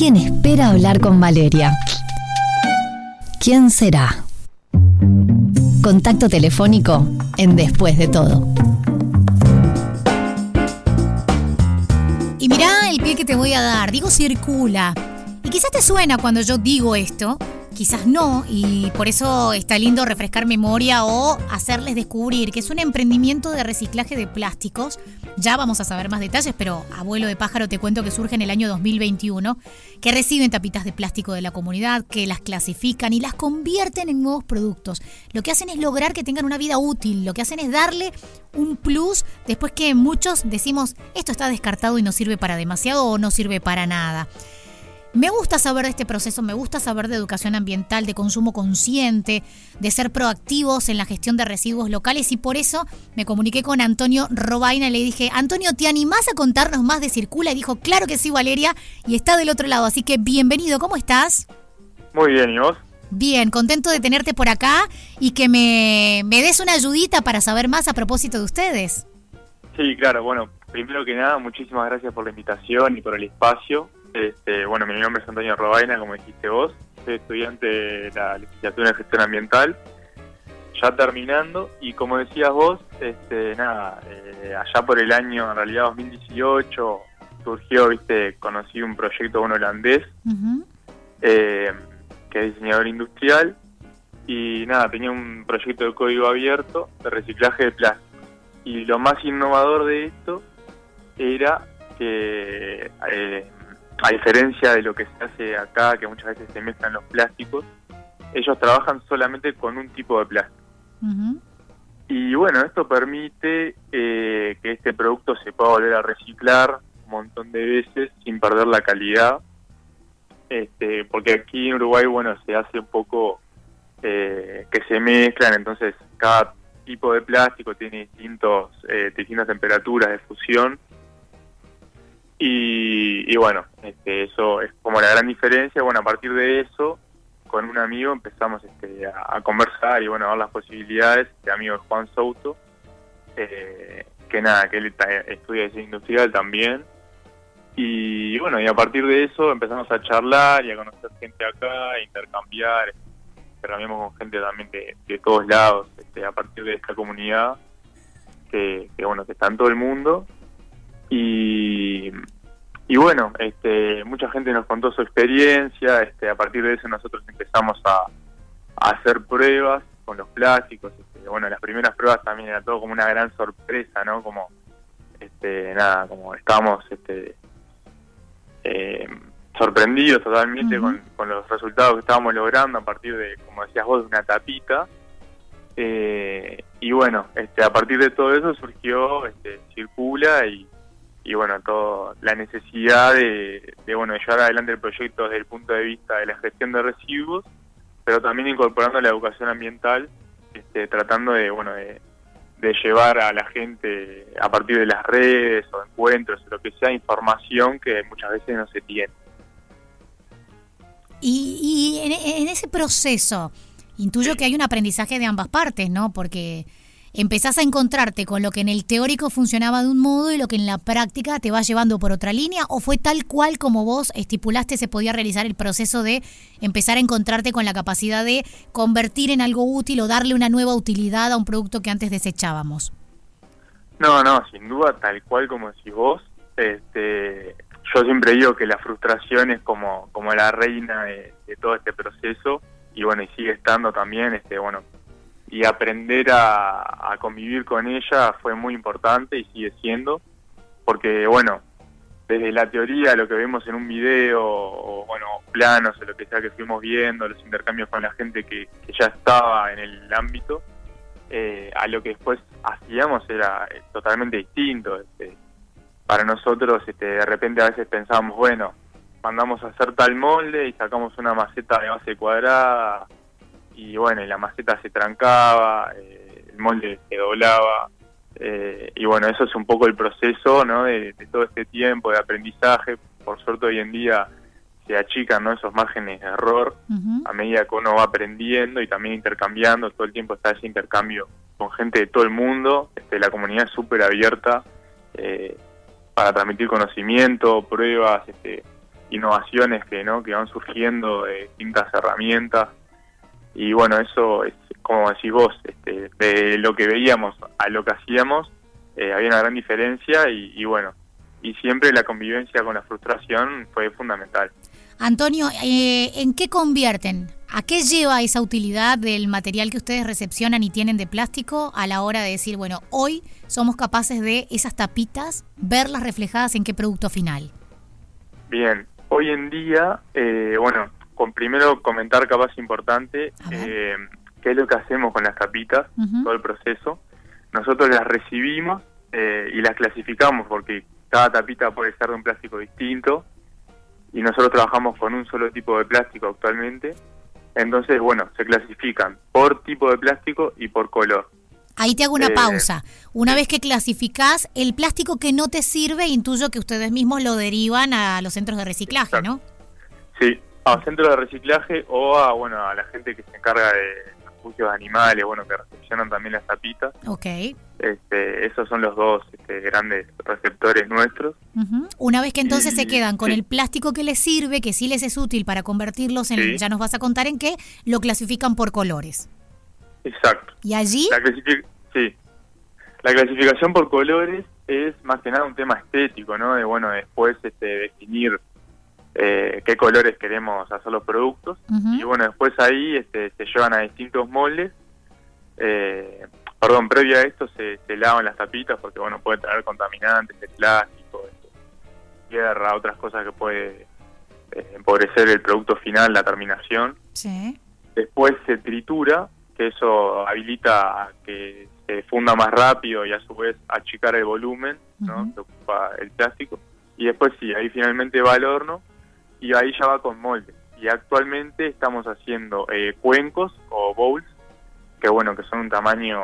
Alguien espera hablar con Valeria. ¿Quién será? Contacto telefónico en Después de todo. Y mirá el pie que te voy a dar, digo circula. Y quizás te suena cuando yo digo esto, quizás no, y por eso está lindo refrescar memoria o hacerles descubrir que es un emprendimiento de reciclaje de plásticos. Ya vamos a saber más detalles, pero abuelo de pájaro te cuento que surge en el año 2021, que reciben tapitas de plástico de la comunidad, que las clasifican y las convierten en nuevos productos. Lo que hacen es lograr que tengan una vida útil, lo que hacen es darle un plus después que muchos decimos esto está descartado y no sirve para demasiado o no sirve para nada. Me gusta saber de este proceso, me gusta saber de educación ambiental, de consumo consciente, de ser proactivos en la gestión de residuos locales y por eso me comuniqué con Antonio Robaina y le dije, Antonio, ¿te animás a contarnos más de Circula? Y dijo, claro que sí, Valeria, y está del otro lado, así que bienvenido, ¿cómo estás? Muy bien, ¿y vos? Bien, contento de tenerte por acá y que me, me des una ayudita para saber más a propósito de ustedes. Sí, claro, bueno, primero que nada, muchísimas gracias por la invitación y por el espacio. Este, bueno, mi nombre es Antonio Robaina, como dijiste vos. Soy estudiante de la licenciatura en gestión ambiental, ya terminando. Y como decías vos, este, nada, eh, allá por el año, en realidad 2018, surgió, viste, conocí un proyecto un holandés, eh, que es diseñador industrial. Y nada, tenía un proyecto de código abierto de reciclaje de plástico. Y lo más innovador de esto era que eh, a diferencia de lo que se hace acá, que muchas veces se mezclan los plásticos, ellos trabajan solamente con un tipo de plástico. Y bueno, esto permite eh, que este producto se pueda volver a reciclar un montón de veces sin perder la calidad. Este, porque aquí en Uruguay, bueno, se hace un poco eh, que se mezclan, entonces cada tipo de plástico tiene distintos, eh, distintas temperaturas de fusión y, bueno, este, eso es como la gran diferencia. Bueno, a partir de eso, con un amigo empezamos este, a, conversar y bueno, a ver las posibilidades. Este amigo es Juan Souto, eh, que nada, que él estudia diseño industrial también. Y bueno, y a partir de eso empezamos a charlar y a conocer gente acá, a intercambiar. Intercambiamos con gente también de, todos lados, este, a partir de esta comunidad que, que bueno, que está en todo el mundo y, y bueno, este, mucha gente nos contó su experiencia, este, a partir de eso nosotros empezamos a, hacer pruebas con los plásticos, este, bueno, las primeras pruebas también era todo como una gran sorpresa, ¿no? Como, este, nada, como estábamos, este, eh, sorprendidos totalmente con, con, los resultados que estábamos logrando a partir de, como decías vos, de una tapita. Eh, y bueno, este, a partir de todo eso surgió este, Circula y, y bueno, todo la necesidad de, bueno, llevar adelante el proyecto desde el punto de vista de la gestión de residuos, pero también incorporando la educación ambiental, este, tratando de, bueno, de, llevar a la gente a partir de las redes o encuentros o lo que sea información que muchas veces no se tiene. Y, y en, en ese proceso, intuyo que hay un aprendizaje de ambas partes, ¿no? Porque empezás a encontrarte con lo que en el teórico funcionaba de un modo y lo que en la práctica te va llevando por otra línea o fue tal cual como vos estipulaste se podía realizar el proceso de empezar a encontrarte con la capacidad de convertir en algo útil o darle una nueva utilidad a un producto que antes desechábamos? No, no, sin duda tal cual como si vos, este, yo siempre digo que la frustración es como, como la reina de, de todo este proceso y bueno, y sigue estando también, este, bueno, y aprender a, convivir con ella fue muy importante y sigue siendo, porque bueno, desde la teoría, lo que vemos en un video, o bueno, planos o lo que sea que fuimos viendo, los intercambios con la gente que, ya estaba en el ámbito, eh, a lo que después hacíamos era eh, totalmente distinto. Este, para nosotros, este, de repente a veces pensábamos, bueno, mandamos a hacer tal molde y sacamos una maceta de base cuadrada y bueno, y la maceta se trancaba, eh, el molde se doblaba, eh, y bueno, eso es un poco el proceso, ¿no? De, todo este tiempo de aprendizaje, por suerte hoy en día se achican, ¿no? Esos márgenes de error a medida que uno va aprendiendo y también intercambiando, todo el tiempo está ese intercambio con gente de todo el mundo, este, la comunidad es súper abierta eh, para transmitir conocimiento, pruebas, este, innovaciones que no que van surgiendo de distintas herramientas y bueno eso es como decís vos este, de lo que veíamos a lo que hacíamos eh, había una gran diferencia y, bueno y siempre la convivencia con la frustración fue fundamental. Antonio eh, en qué convierten a qué lleva esa utilidad del material que ustedes recepcionan y tienen de plástico a la hora de decir bueno hoy somos capaces de esas tapitas verlas reflejadas en qué producto final Bien, hoy en día, eh, bueno, con primero comentar capaz importante eh, qué es lo que hacemos con las tapitas, todo el proceso. Nosotros las recibimos eh, y las clasificamos porque cada tapita puede ser de un plástico distinto y nosotros trabajamos con un solo tipo de plástico actualmente. Entonces, bueno, se clasifican por tipo de plástico y por color. Ahí te hago una eh, pausa. Una vez que clasificás, el plástico que no te sirve, intuyo que ustedes mismos lo derivan a los centros de reciclaje, ¿no? Sí, a centros de reciclaje o a, bueno, a la gente que se encarga de refugios de animales, bueno, que recepcionan también las tapitas. Ok. Este, esos son los dos este, grandes receptores nuestros. Una vez que entonces se quedan con el plástico que les sirve, que sí les es útil para convertirlos en, ya nos vas a contar en qué, lo clasifican por colores. Exacto. ¿Y allí? La sí. La clasificación por colores es más que nada un tema estético, ¿no? De, bueno, después este, definir eh, qué colores queremos hacer los productos. Y bueno, después ahí este, se llevan a distintos moldes. Eh, perdón, previo a esto se, se, lavan las tapitas porque, bueno, puede traer contaminantes, el plástico, tierra, otras cosas que puede eh, empobrecer el producto final, la terminación. Sí. Después se tritura eso habilita a que se funda más rápido y a su vez achicar el volumen ¿no? que ocupa el plástico. Y después sí, ahí finalmente va al horno y ahí ya va con molde. Y actualmente estamos haciendo eh, cuencos o bowls, que bueno, que son un tamaño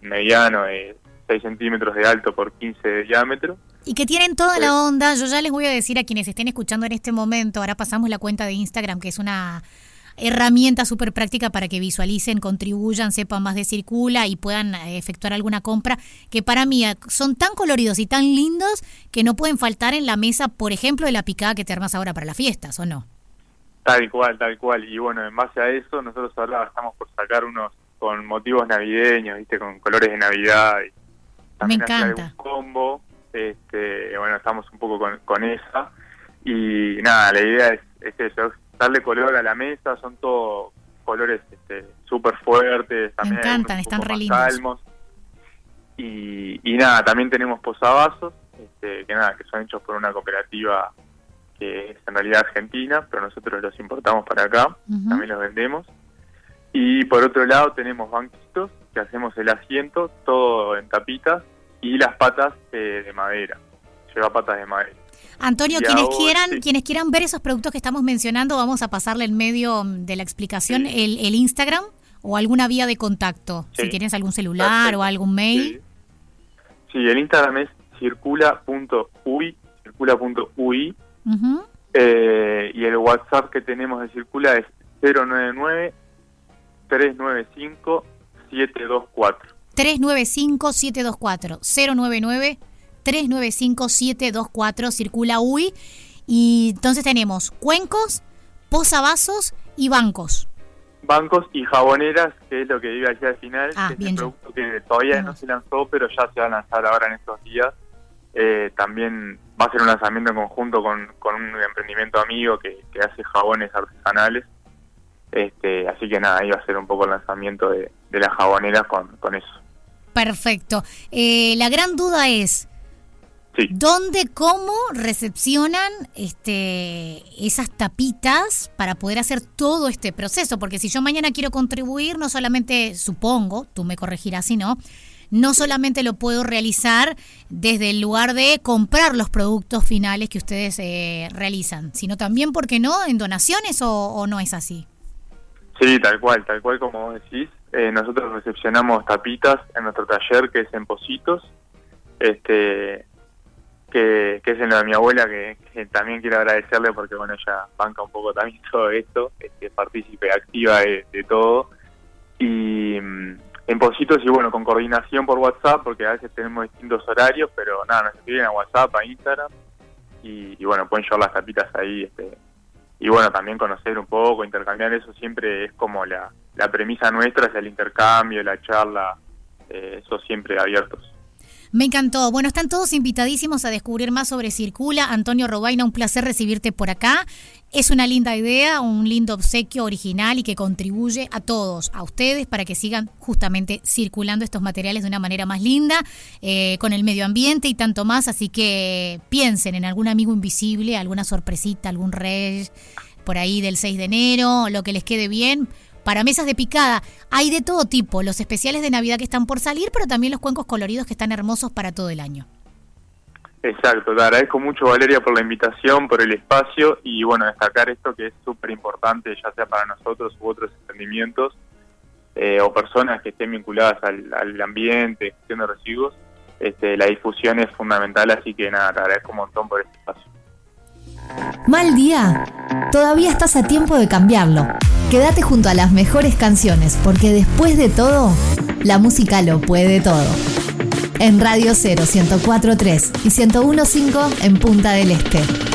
mediano de 6 centímetros de alto por 15 de diámetro. Y que tienen toda la onda, yo ya les voy a decir a quienes estén escuchando en este momento, ahora pasamos la cuenta de Instagram, que es una herramienta súper práctica para que visualicen, contribuyan, sepan más de Circula y puedan eh, efectuar alguna compra, que para mí eh, son tan coloridos y tan lindos que no pueden faltar en la mesa, por ejemplo, de la picada que te armas ahora para las fiestas, ¿o no? Tal cual, tal cual. Y bueno, en base a eso, nosotros ahora estamos por sacar unos con motivos navideños, ¿viste? Con colores de Navidad. Y Me encanta. Un combo. Este, bueno, estamos un poco con, con esa. Y nada, la idea es, es eso, darle color a la mesa, son todos colores este, súper fuertes. Me encantan, están re lindos. Y, y, nada, también tenemos posavasos, este, que nada, que son hechos por una cooperativa que es en realidad argentina, pero nosotros los importamos para acá, también los vendemos. Y por otro lado tenemos banquitos, que hacemos el asiento, todo en tapitas, y las patas eh, de madera, lleva patas de madera. Antonio, quienes quieran, quienes quieran ver esos productos que estamos mencionando, vamos a pasarle en medio de la explicación el, Instagram o alguna vía de contacto, si tienes algún celular o algún mail. Sí, el Instagram es circula.ui, circula.ui, eh, y el WhatsApp que tenemos de Circula es 099 395 724. 395 724 099 395-724, circula UI. Y entonces tenemos cuencos, posavasos y bancos. Bancos y jaboneras, que es lo que iba a decir al final. Ah, es un producto que todavía no se lanzó, pero ya se va a lanzar ahora en estos días. Eh, también va a ser un lanzamiento en conjunto con, un emprendimiento amigo que, hace jabones artesanales. Este, así que nada, ahí va a ser un poco el lanzamiento de, las jaboneras con, con eso. Perfecto. Eh, la gran duda es, ¿Dónde, cómo recepcionan este, esas tapitas para poder hacer todo este proceso? Porque si yo mañana quiero contribuir, no solamente, supongo, tú me corregirás si no, no solamente lo puedo realizar desde el lugar de comprar los productos finales que ustedes eh, realizan, sino también, ¿por qué no?, en donaciones o, no es así. Sí, tal cual, tal cual como vos decís. Eh, nosotros recepcionamos tapitas en nuestro taller que es en Positos. Este, que, es en lo de mi abuela, que, también quiero agradecerle porque, bueno, ella banca un poco también todo esto, este, partícipe activa de, todo. Y mm, en Positos, y bueno, con coordinación por WhatsApp, porque a veces tenemos distintos horarios, pero nada, nos escriben a WhatsApp, a Instagram, y, bueno, pueden llevar las tapitas ahí. Este, y bueno, también conocer un poco, intercambiar, eso siempre es como la, la premisa nuestra, es el intercambio, la charla, eh, eso siempre abiertos. Me encantó. Bueno, están todos invitadísimos a descubrir más sobre Circula. Antonio Robaina, un placer recibirte por acá. Es una linda idea, un lindo obsequio original y que contribuye a todos, a ustedes, para que sigan justamente circulando estos materiales de una manera más linda, eh, con el medio ambiente y tanto más. Así que piensen en algún amigo invisible, alguna sorpresita, algún rey por ahí del 6 de enero, lo que les quede bien para mesas de picada. Hay de todo tipo, los especiales de Navidad que están por salir, pero también los cuencos coloridos que están hermosos para todo el año. Exacto, te agradezco mucho Valeria por la invitación, por el espacio y bueno, destacar esto que es súper importante, ya sea para nosotros u otros emprendimientos eh, o personas que estén vinculadas al, ambiente, gestión de residuos, este, la difusión es fundamental, así que nada, te agradezco un montón por este espacio. ¿Mal día? Todavía estás a tiempo de cambiarlo. Quédate junto a las mejores canciones, porque después de todo, la música lo puede todo. En Radio 0 1043 y 1015 en Punta del Este.